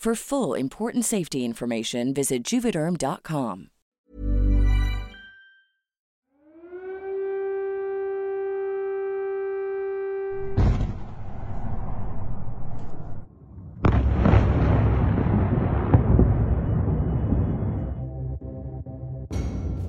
For full important safety information, visit juvederm.com.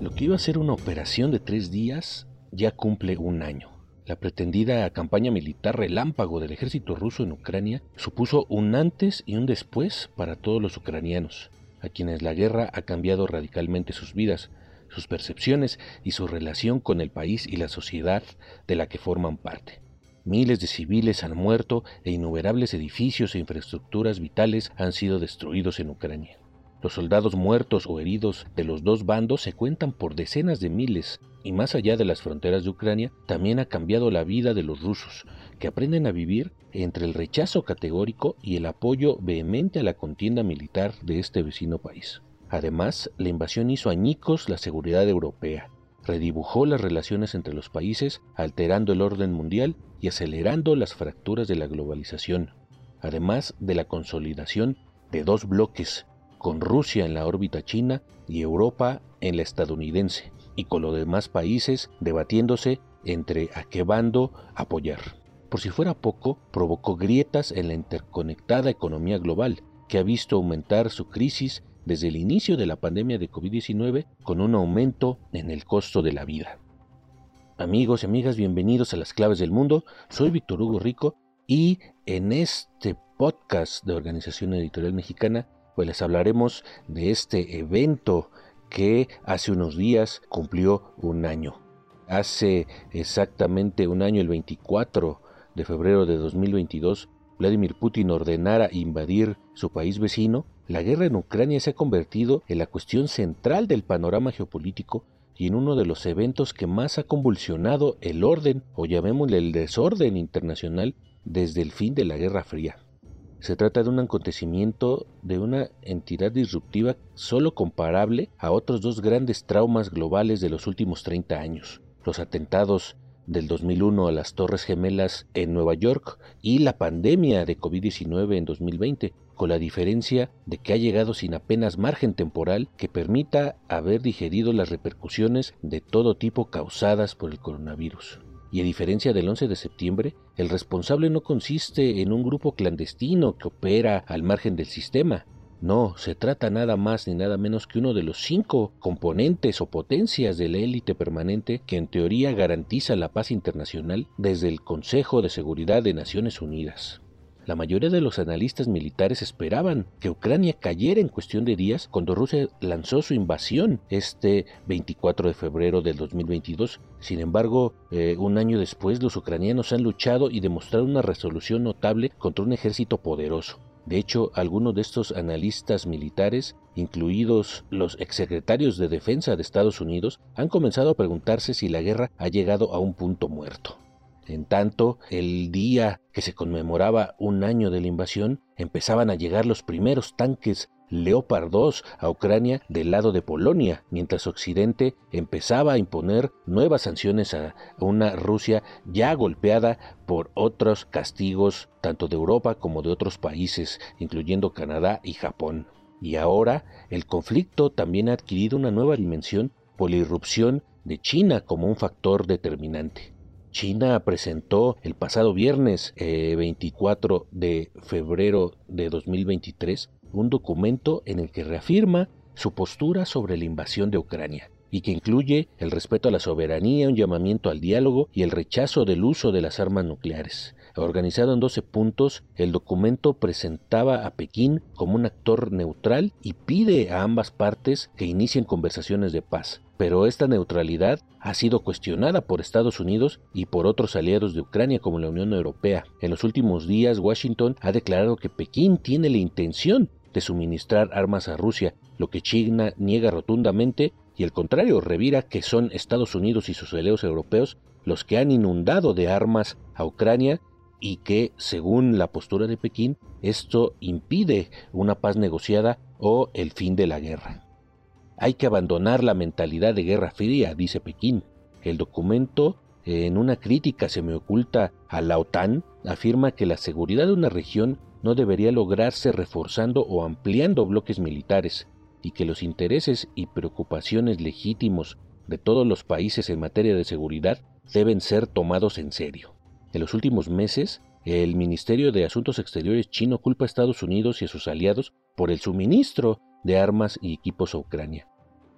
Lo que iba a ser una operación de tres días ya cumple un año. La pretendida campaña militar relámpago del ejército ruso en Ucrania supuso un antes y un después para todos los ucranianos, a quienes la guerra ha cambiado radicalmente sus vidas, sus percepciones y su relación con el país y la sociedad de la que forman parte. Miles de civiles han muerto e innumerables edificios e infraestructuras vitales han sido destruidos en Ucrania. Los soldados muertos o heridos de los dos bandos se cuentan por decenas de miles, y más allá de las fronteras de Ucrania, también ha cambiado la vida de los rusos, que aprenden a vivir entre el rechazo categórico y el apoyo vehemente a la contienda militar de este vecino país. Además, la invasión hizo añicos la seguridad europea, redibujó las relaciones entre los países, alterando el orden mundial y acelerando las fracturas de la globalización, además de la consolidación de dos bloques con Rusia en la órbita china y Europa en la estadounidense, y con los demás países debatiéndose entre a qué bando apoyar. Por si fuera poco, provocó grietas en la interconectada economía global, que ha visto aumentar su crisis desde el inicio de la pandemia de COVID-19 con un aumento en el costo de la vida. Amigos y amigas, bienvenidos a las claves del mundo. Soy Víctor Hugo Rico y en este podcast de Organización Editorial Mexicana pues les hablaremos de este evento que hace unos días cumplió un año. Hace exactamente un año, el 24 de febrero de 2022, Vladimir Putin ordenara invadir su país vecino, la guerra en Ucrania se ha convertido en la cuestión central del panorama geopolítico y en uno de los eventos que más ha convulsionado el orden, o llamémosle el desorden internacional, desde el fin de la Guerra Fría. Se trata de un acontecimiento de una entidad disruptiva solo comparable a otros dos grandes traumas globales de los últimos 30 años, los atentados del 2001 a las Torres Gemelas en Nueva York y la pandemia de COVID-19 en 2020, con la diferencia de que ha llegado sin apenas margen temporal que permita haber digerido las repercusiones de todo tipo causadas por el coronavirus. Y a diferencia del 11 de septiembre, el responsable no consiste en un grupo clandestino que opera al margen del sistema. No, se trata nada más ni nada menos que uno de los cinco componentes o potencias de la élite permanente que en teoría garantiza la paz internacional desde el Consejo de Seguridad de Naciones Unidas. La mayoría de los analistas militares esperaban que Ucrania cayera en cuestión de días cuando Rusia lanzó su invasión este 24 de febrero del 2022. Sin embargo, eh, un año después los ucranianos han luchado y demostrado una resolución notable contra un ejército poderoso. De hecho, algunos de estos analistas militares, incluidos los exsecretarios de Defensa de Estados Unidos, han comenzado a preguntarse si la guerra ha llegado a un punto muerto. En tanto, el día que se conmemoraba un año de la invasión, empezaban a llegar los primeros tanques Leopard 2 a Ucrania del lado de Polonia, mientras Occidente empezaba a imponer nuevas sanciones a una Rusia ya golpeada por otros castigos tanto de Europa como de otros países, incluyendo Canadá y Japón. Y ahora el conflicto también ha adquirido una nueva dimensión por la irrupción de China como un factor determinante. China presentó el pasado viernes 24 eh, de febrero de 2023 un documento en el que reafirma su postura sobre la invasión de Ucrania y que incluye el respeto a la soberanía, un llamamiento al diálogo y el rechazo del uso de las armas nucleares. Organizado en 12 puntos, el documento presentaba a Pekín como un actor neutral y pide a ambas partes que inicien conversaciones de paz. Pero esta neutralidad ha sido cuestionada por Estados Unidos y por otros aliados de Ucrania como la Unión Europea. En los últimos días, Washington ha declarado que Pekín tiene la intención de suministrar armas a Rusia, lo que China niega rotundamente y el contrario revira que son Estados Unidos y sus aliados europeos los que han inundado de armas a Ucrania y que, según la postura de Pekín, esto impide una paz negociada o el fin de la guerra. Hay que abandonar la mentalidad de guerra fría, dice Pekín. El documento, en una crítica se me oculta a la OTAN, afirma que la seguridad de una región no debería lograrse reforzando o ampliando bloques militares, y que los intereses y preocupaciones legítimos de todos los países en materia de seguridad deben ser tomados en serio. En los últimos meses, el Ministerio de Asuntos Exteriores chino culpa a Estados Unidos y a sus aliados por el suministro de armas y equipos a Ucrania.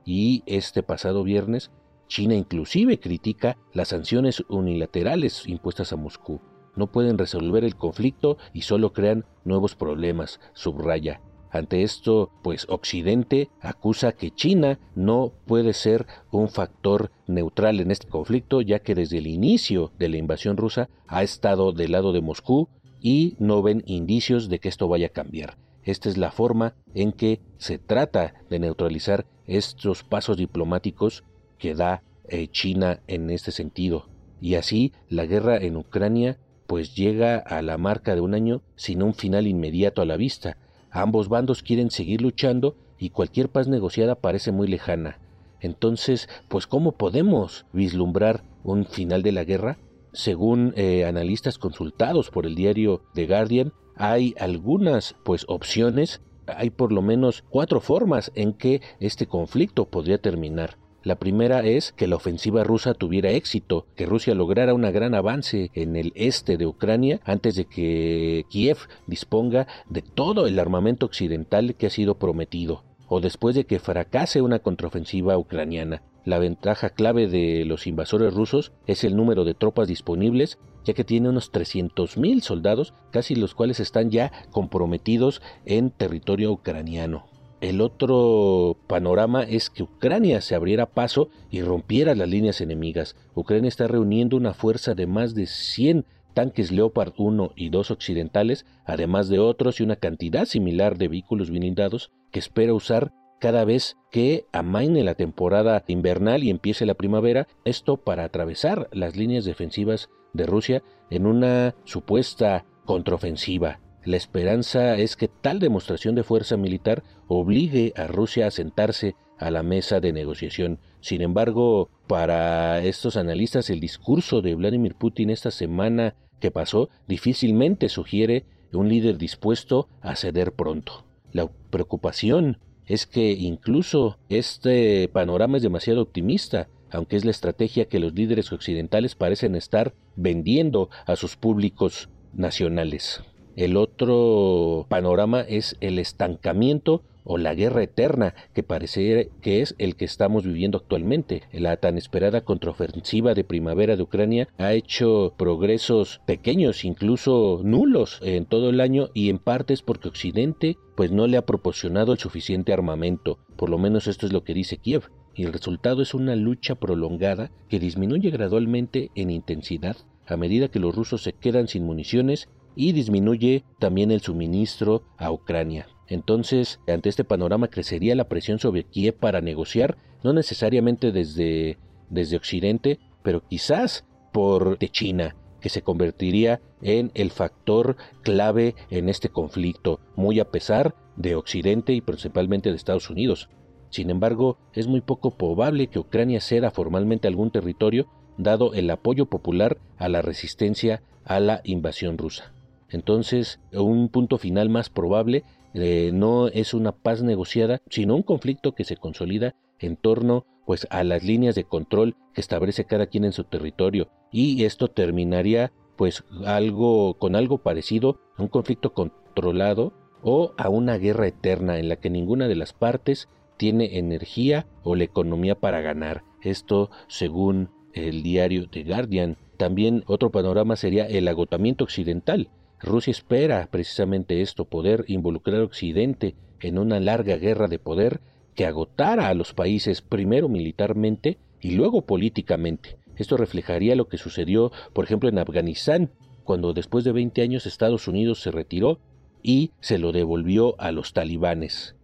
Y este pasado viernes, China inclusive critica las sanciones unilaterales impuestas a Moscú. No pueden resolver el conflicto y solo crean nuevos problemas, subraya ante esto, pues Occidente acusa que China no puede ser un factor neutral en este conflicto, ya que desde el inicio de la invasión rusa ha estado del lado de Moscú y no ven indicios de que esto vaya a cambiar. Esta es la forma en que se trata de neutralizar estos pasos diplomáticos que da eh, China en este sentido. Y así la guerra en Ucrania pues llega a la marca de un año sin un final inmediato a la vista. Ambos bandos quieren seguir luchando y cualquier paz negociada parece muy lejana. Entonces, pues ¿cómo podemos vislumbrar un final de la guerra? Según eh, analistas consultados por el diario The Guardian, hay algunas pues opciones, hay por lo menos cuatro formas en que este conflicto podría terminar. La primera es que la ofensiva rusa tuviera éxito, que Rusia lograra un gran avance en el este de Ucrania antes de que Kiev disponga de todo el armamento occidental que ha sido prometido, o después de que fracase una contraofensiva ucraniana. La ventaja clave de los invasores rusos es el número de tropas disponibles, ya que tiene unos 300.000 soldados, casi los cuales están ya comprometidos en territorio ucraniano. El otro panorama es que Ucrania se abriera paso y rompiera las líneas enemigas. Ucrania está reuniendo una fuerza de más de 100 tanques Leopard 1 y 2 occidentales, además de otros y una cantidad similar de vehículos blindados que espera usar cada vez que amaine la temporada invernal y empiece la primavera, esto para atravesar las líneas defensivas de Rusia en una supuesta contraofensiva. La esperanza es que tal demostración de fuerza militar obligue a Rusia a sentarse a la mesa de negociación. Sin embargo, para estos analistas el discurso de Vladimir Putin esta semana que pasó difícilmente sugiere un líder dispuesto a ceder pronto. La preocupación es que incluso este panorama es demasiado optimista, aunque es la estrategia que los líderes occidentales parecen estar vendiendo a sus públicos nacionales. El otro panorama es el estancamiento o la guerra eterna que parece que es el que estamos viviendo actualmente. La tan esperada contraofensiva de primavera de Ucrania ha hecho progresos pequeños, incluso nulos en todo el año y en parte es porque Occidente pues no le ha proporcionado el suficiente armamento, por lo menos esto es lo que dice Kiev. Y el resultado es una lucha prolongada que disminuye gradualmente en intensidad a medida que los rusos se quedan sin municiones y disminuye también el suministro a Ucrania. Entonces, ante este panorama crecería la presión sobre Kiev para negociar, no necesariamente desde, desde Occidente, pero quizás por de China, que se convertiría en el factor clave en este conflicto, muy a pesar de Occidente y principalmente de Estados Unidos. Sin embargo, es muy poco probable que Ucrania ceda formalmente algún territorio, dado el apoyo popular a la resistencia a la invasión rusa. Entonces, un punto final más probable eh, no es una paz negociada, sino un conflicto que se consolida en torno pues a las líneas de control que establece cada quien en su territorio y esto terminaría pues algo con algo parecido a un conflicto controlado o a una guerra eterna en la que ninguna de las partes tiene energía o la economía para ganar. Esto según el diario The Guardian. También otro panorama sería el agotamiento occidental. Rusia espera precisamente esto, poder involucrar a Occidente en una larga guerra de poder que agotara a los países primero militarmente y luego políticamente. Esto reflejaría lo que sucedió, por ejemplo, en Afganistán, cuando después de 20 años Estados Unidos se retiró y se lo devolvió a los talibanes.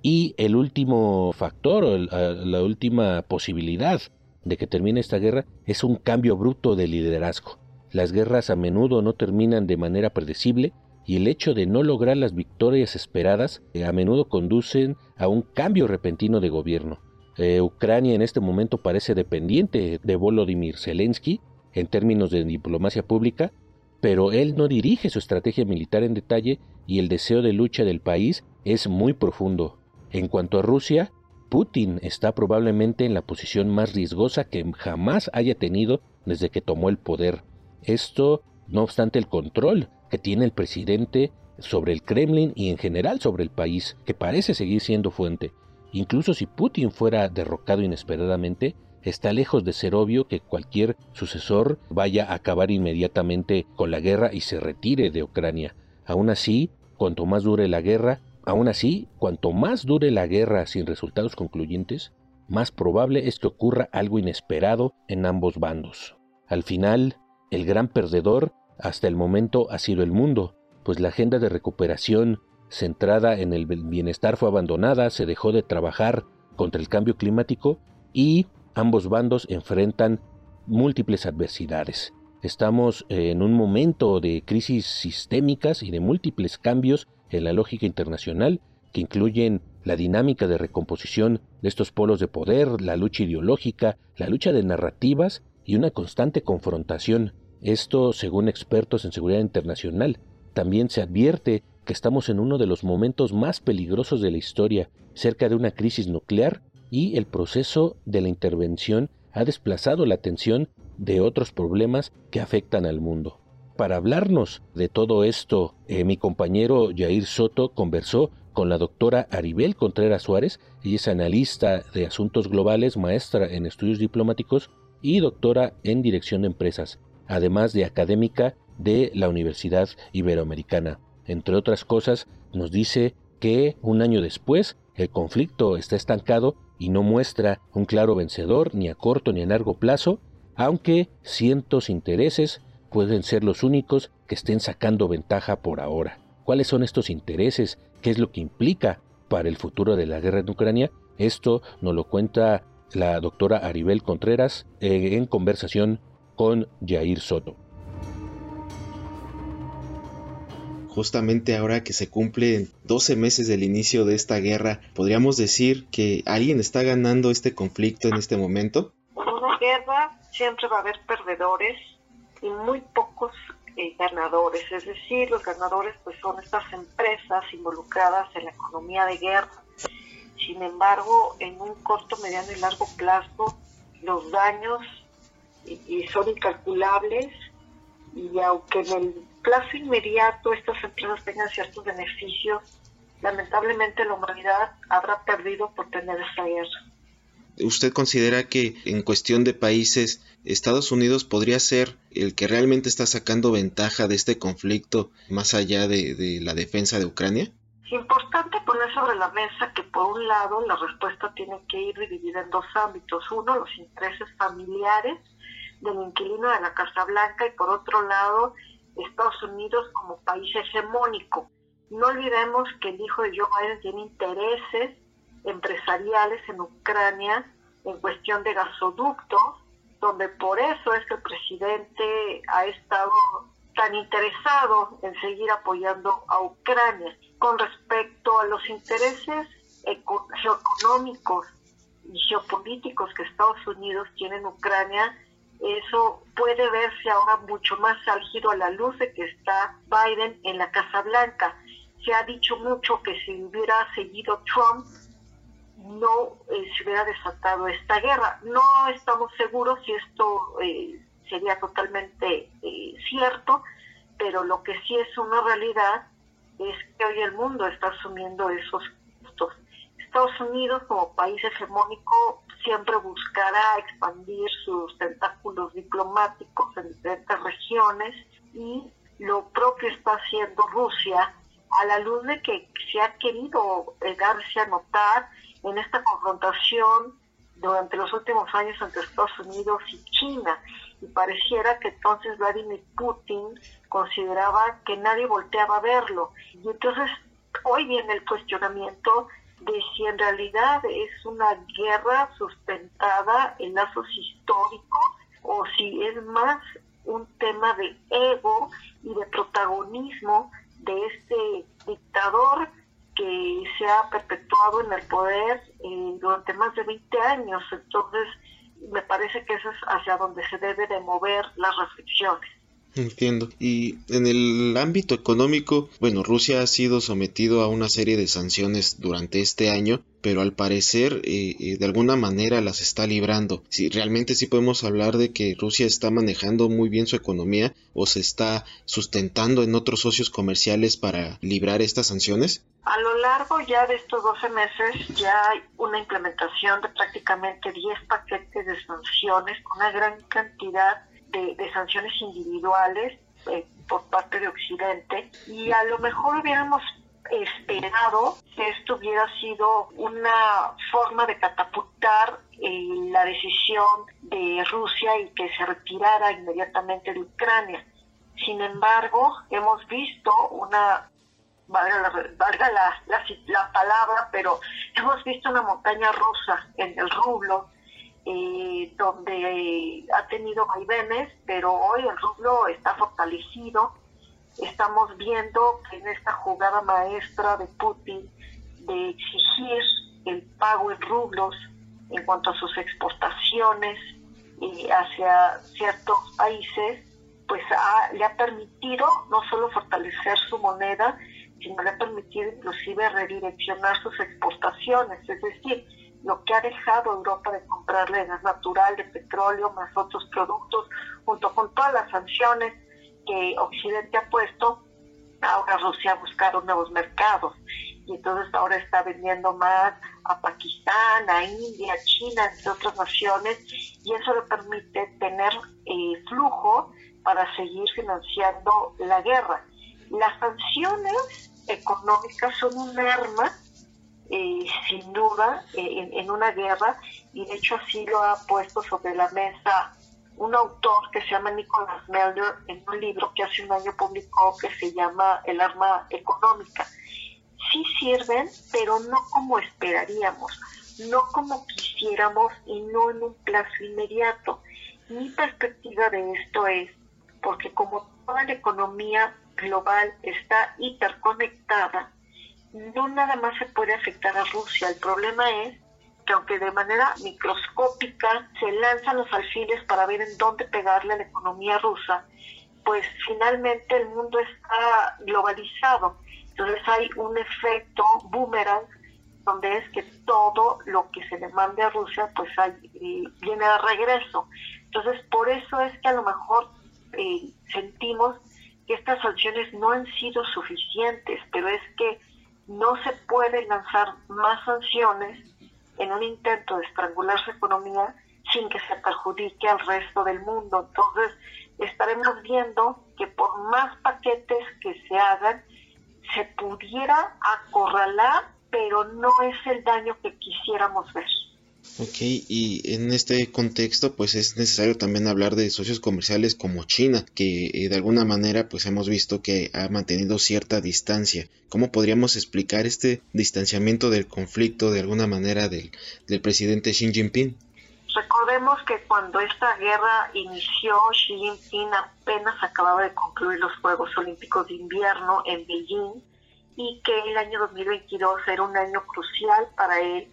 Y el último factor, la última posibilidad de que termine esta guerra es un cambio bruto de liderazgo. Las guerras a menudo no terminan de manera predecible y el hecho de no lograr las victorias esperadas eh, a menudo conducen a un cambio repentino de gobierno. Eh, Ucrania en este momento parece dependiente de Volodymyr Zelensky en términos de diplomacia pública, pero él no dirige su estrategia militar en detalle y el deseo de lucha del país es muy profundo. En cuanto a Rusia, Putin está probablemente en la posición más riesgosa que jamás haya tenido desde que tomó el poder. Esto, no obstante, el control que tiene el presidente sobre el Kremlin y en general sobre el país, que parece seguir siendo fuente. Incluso si Putin fuera derrocado inesperadamente, está lejos de ser obvio que cualquier sucesor vaya a acabar inmediatamente con la guerra y se retire de Ucrania. Aún así, cuanto más dure la guerra, Aún así, cuanto más dure la guerra sin resultados concluyentes, más probable es que ocurra algo inesperado en ambos bandos. Al final, el gran perdedor hasta el momento ha sido el mundo, pues la agenda de recuperación centrada en el bienestar fue abandonada, se dejó de trabajar contra el cambio climático y ambos bandos enfrentan múltiples adversidades. Estamos en un momento de crisis sistémicas y de múltiples cambios en la lógica internacional que incluyen la dinámica de recomposición de estos polos de poder, la lucha ideológica, la lucha de narrativas y una constante confrontación. Esto, según expertos en seguridad internacional, también se advierte que estamos en uno de los momentos más peligrosos de la historia, cerca de una crisis nuclear, y el proceso de la intervención ha desplazado la atención de otros problemas que afectan al mundo. Para hablarnos de todo esto, eh, mi compañero Jair Soto conversó con la doctora Aribel Contreras Suárez, ella es analista de asuntos globales, maestra en estudios diplomáticos y doctora en dirección de empresas, además de académica de la Universidad Iberoamericana. Entre otras cosas, nos dice que un año después el conflicto está estancado y no muestra un claro vencedor ni a corto ni a largo plazo, aunque cientos intereses pueden ser los únicos que estén sacando ventaja por ahora. ¿Cuáles son estos intereses? ¿Qué es lo que implica para el futuro de la guerra en Ucrania? Esto nos lo cuenta la doctora Aribel Contreras eh, en conversación con Jair Soto. Justamente ahora que se cumplen 12 meses del inicio de esta guerra, ¿podríamos decir que alguien está ganando este conflicto en este momento? Una guerra siempre va a haber perdedores y muy pocos eh, ganadores, es decir, los ganadores pues son estas empresas involucradas en la economía de guerra. Sin embargo, en un corto, mediano y largo plazo, los daños y, son incalculables y aunque en el plazo inmediato estas empresas tengan ciertos beneficios, lamentablemente la humanidad habrá perdido por tener esta guerra. ¿Usted considera que en cuestión de países Estados Unidos podría ser el que realmente está sacando ventaja de este conflicto más allá de, la defensa de Ucrania? Es importante poner sobre la mesa que por un lado la respuesta tiene que ir dividida en dos ámbitos. Uno, los intereses familiares del inquilino de la Casa Blanca y por otro lado Estados Unidos como país hegemónico. No olvidemos que el hijo de Joe Biden tiene intereses empresariales en Ucrania en cuestión de gasoductos, donde por eso es que el presidente ha estado tan interesado en seguir apoyando a Ucrania. Con respecto a los intereses geoeconómicos y geopolíticos que Estados Unidos tiene en Ucrania, eso puede verse ahora mucho más álgido a la luz de que está Biden en la Casa Blanca. Se ha dicho mucho que si hubiera seguido Trump, no eh, se hubiera desatado esta guerra. No estamos seguros si esto eh, sería totalmente eh, cierto, pero lo que sí es una realidad es que hoy el mundo está asumiendo esos. Estados Unidos como país hegemónico siempre buscará expandir sus tentáculos diplomáticos en diferentes regiones y lo propio está haciendo Rusia a la luz de que se ha querido darse a notar en esta confrontación durante los últimos años entre Estados Unidos y China. Y pareciera que entonces Vladimir Putin consideraba que nadie volteaba a verlo. Y entonces hoy viene el cuestionamiento de si en realidad es una guerra sustentada en lazos históricos o si es más un tema de ego y de protagonismo de este dictador que se ha perpetuado en el poder eh, durante más de 20 años. Entonces, me parece que eso es hacia donde se debe de mover las reflexiones. Entiendo. Y en el ámbito económico, bueno, Rusia ha sido sometido a una serie de sanciones durante este año, pero al parecer eh, eh, de alguna manera las está librando. Si realmente sí podemos hablar de que Rusia está manejando muy bien su economía o se está sustentando en otros socios comerciales para librar estas sanciones. A lo largo ya de estos 12 meses ya hay una implementación de prácticamente 10 paquetes de sanciones una gran cantidad de, sanciones individuales eh, por parte de Occidente y a lo mejor hubiéramos esperado que esto hubiera sido una forma de catapultar eh, la decisión de Rusia y que se retirara inmediatamente de Ucrania. Sin embargo, hemos visto una, valga, la, la palabra, pero hemos visto una montaña rusa en el rublo eh, donde ha tenido vaivenes, pero hoy el rublo está fortalecido. Estamos viendo que en esta jugada maestra de Putin de exigir el pago en rublos en cuanto a sus exportaciones hacia ciertos países, pues le ha permitido no solo fortalecer su moneda, sino le ha permitido inclusive redireccionar sus exportaciones, es decir, lo que ha dejado Europa de comprarle gas natural, de petróleo, más otros productos, junto con todas las sanciones que Occidente ha puesto, ahora Rusia ha buscado nuevos mercados. Y entonces ahora está vendiendo más a Pakistán, a India, a China, entre otras naciones, y eso le permite tener eh, flujo para seguir financiando la guerra. Las sanciones económicas son un arma eh, sin duda eh, en, una guerra y de hecho así lo ha puesto sobre la mesa un autor que se llama Nicholas Melder en un libro que hace un año publicó que se llama El arma económica. Sí sirven, pero no como esperaríamos, no como quisiéramos y no en un plazo inmediato. Mi perspectiva de esto es, porque como toda la economía global está hiperconectada, no nada más se puede afectar a Rusia. El problema es que aunque de manera microscópica se lanzan los alfiles para ver en dónde pegarle a la economía rusa, pues finalmente el mundo está globalizado. Entonces hay un efecto boomerang donde es que todo lo que se le mande a Rusia pues eh, viene de regreso. Entonces por eso es que a lo mejor eh, sentimos que estas sanciones no han sido suficientes, pero es que no se puede lanzar más sanciones en un intento de estrangular su economía sin que se perjudique al resto del mundo. Entonces, estaremos viendo que por más paquetes que se hagan, se pudiera acorralar, pero no es el daño que quisiéramos ver. Ok, y en este contexto pues es necesario también hablar de socios comerciales como China, que eh, de alguna manera pues hemos visto que ha mantenido cierta distancia. ¿Cómo podríamos explicar este distanciamiento del conflicto de alguna manera del, del presidente Xi Jinping? Recordemos que cuando esta guerra inició, Xi Jinping apenas acababa de concluir los Juegos Olímpicos de Invierno en Beijing y que el año 2022 era un año crucial para él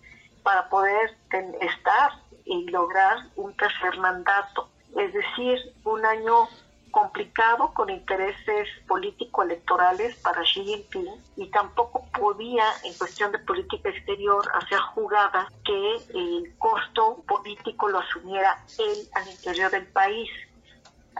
para poder estar y lograr un tercer mandato, es decir, un año complicado con intereses político-electorales para Xi Jinping y tampoco podía, en cuestión de política exterior, hacer jugadas que el costo político lo asumiera él al interior del país.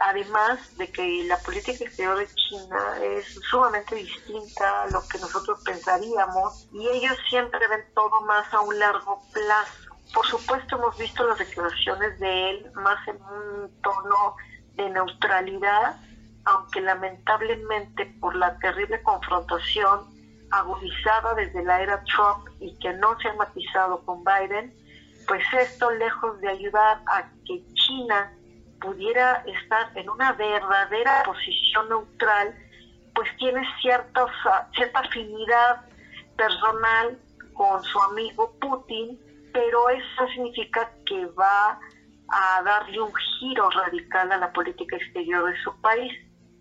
Además de que la política exterior de China es sumamente distinta a lo que nosotros pensaríamos y ellos siempre ven todo más a un largo plazo. Por supuesto hemos visto las declaraciones de él más en un tono de neutralidad, aunque lamentablemente por la terrible confrontación agudizada desde la era Trump y que no se ha matizado con Biden, pues esto lejos de ayudar a que China pudiera estar en una verdadera posición neutral, pues tiene cierta afinidad personal con su amigo Putin, pero eso significa que va a darle un giro radical a la política exterior de su país.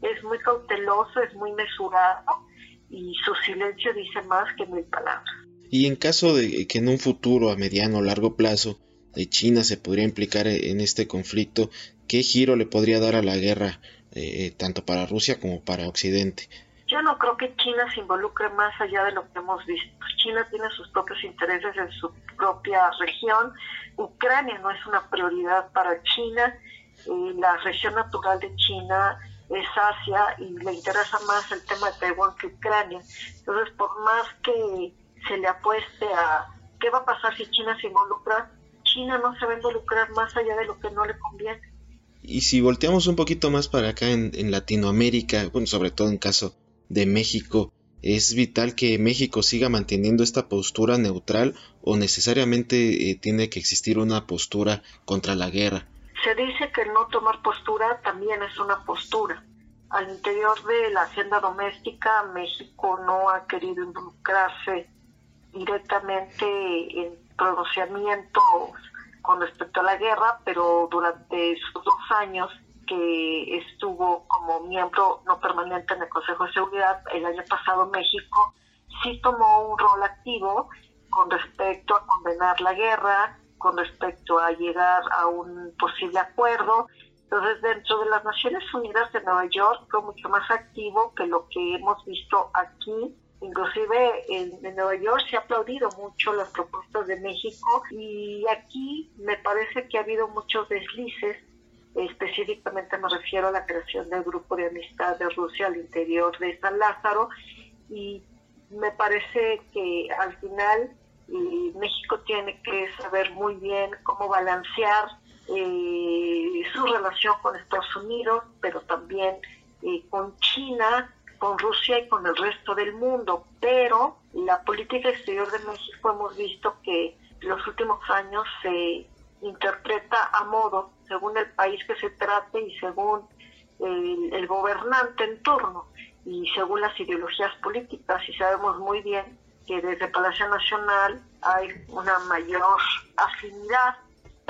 Es muy cauteloso, es muy mesurado y su silencio dice más que mil palabras. Y en caso de que en un futuro a mediano o largo plazo de China se podría implicar en este conflicto, ¿qué giro le podría dar a la guerra eh, tanto para Rusia como para Occidente? Yo no creo que China se involucre más allá de lo que hemos visto. China tiene sus propios intereses en su propia región. Ucrania no es una prioridad para China. Eh, la región natural de China es Asia y le interesa más el tema de Taiwán que Ucrania. Entonces, por más que se le apueste a qué va a pasar si China se involucra, China no se va a involucrar más allá de lo que no le conviene. Y si volteamos un poquito más para acá en, en Latinoamérica, bueno, sobre todo en caso de México, ¿es vital que México siga manteniendo esta postura neutral o necesariamente eh, tiene que existir una postura contra la guerra? Se dice que no tomar postura también es una postura. Al interior de la hacienda doméstica, México no ha querido involucrarse directamente en pronunciamientos con respecto a la guerra, pero durante sus dos años que estuvo como miembro no permanente en el Consejo de Seguridad el año pasado México, sí tomó un rol activo con respecto a condenar la guerra, con respecto a llegar a un posible acuerdo. Entonces, dentro de las Naciones Unidas de Nueva York fue mucho más activo que lo que hemos visto aquí. Inclusive en, Nueva York se ha aplaudido mucho las propuestas de México y aquí me parece que ha habido muchos deslices. Específicamente me refiero a la creación del grupo de amistad de Rusia al interior de San Lázaro y me parece que al final eh, México tiene que saber muy bien cómo balancear eh, su relación con Estados Unidos, pero también eh, con China, con Rusia y con el resto del mundo. Pero la política exterior de México hemos visto que los últimos años se interpreta a modo según el país que se trate y según el, gobernante en turno y según las ideologías políticas y sabemos muy bien que desde Palacio Nacional hay una mayor afinidad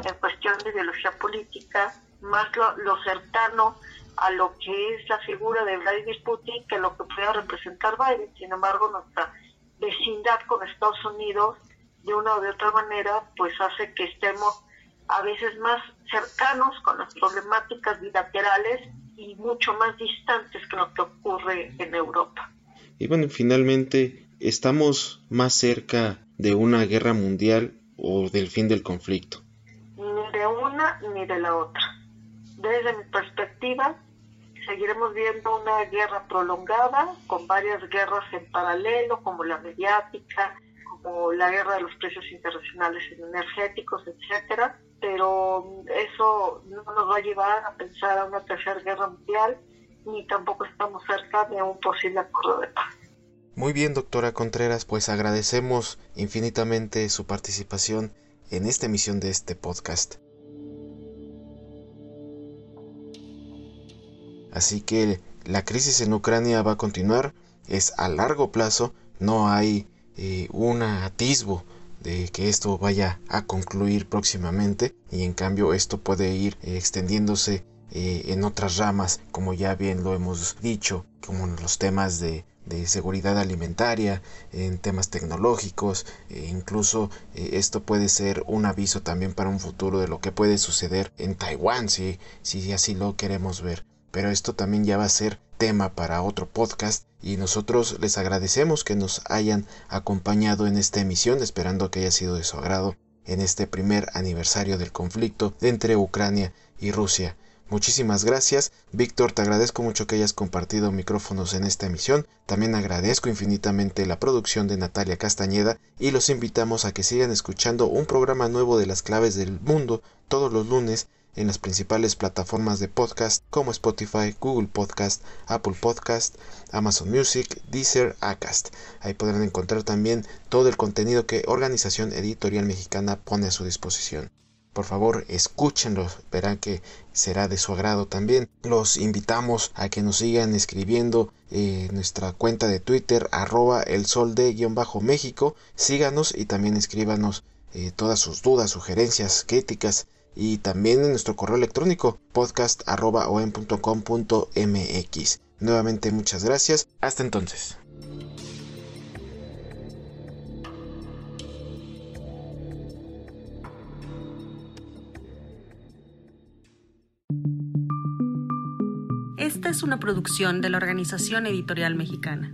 en cuestión de ideología política, más lo, cercano a lo que es la figura de Vladimir Putin que lo que pueda representar Biden. Sin embargo, nuestra vecindad con Estados Unidos, de una o de otra manera, pues hace que estemos a veces más cercanos con las problemáticas bilaterales y mucho más distantes que lo que ocurre en Europa. Y bueno, finalmente, ¿estamos más cerca de una guerra mundial o del fin del conflicto? Ni de una ni de la otra. Desde mi perspectiva, seguiremos viendo una guerra prolongada con varias guerras en paralelo, como la mediática, como la guerra de los precios internacionales energéticos, etcétera, pero eso no nos va a llevar a pensar a una tercera guerra mundial ni tampoco estamos cerca de un posible acuerdo de paz. Muy bien, doctora Contreras, pues agradecemos infinitamente su participación en esta emisión de este podcast. Así que la crisis en Ucrania va a continuar, es a largo plazo, no hay eh, un atisbo de que esto vaya a concluir próximamente. Y en cambio esto puede ir eh, extendiéndose eh, en otras ramas como ya bien lo hemos dicho como en los temas de, seguridad alimentaria en temas tecnológicos e incluso esto puede ser un aviso también para un futuro de lo que puede suceder en Taiwán si, si así lo queremos ver pero esto también ya va a ser tema para otro podcast y nosotros les agradecemos que nos hayan acompañado en esta emisión, esperando que haya sido de su agrado en este primer aniversario del conflicto entre Ucrania y Rusia. Muchísimas gracias. Víctor, te agradezco mucho que hayas compartido micrófonos en esta emisión. También agradezco infinitamente la producción de Natalia Castañeda y los invitamos a que sigan escuchando un programa nuevo de las claves del mundo todos los lunes en las principales plataformas de podcast como Spotify, Google Podcast, Apple Podcast, Amazon Music, Deezer, Acast. Ahí podrán encontrar también todo el contenido que Organización Editorial Mexicana pone a su disposición. Por favor, escúchenlo, verán que será de su agrado también. Los invitamos a que nos sigan escribiendo en nuestra cuenta de Twitter, arroba el sol de guion bajo México. Síganos y también escríbanos eh, todas sus dudas, sugerencias, críticas y también en nuestro correo electrónico podcast.com.mx. Nuevamente muchas gracias. Hasta entonces. Esta es una producción de la Organización Editorial Mexicana.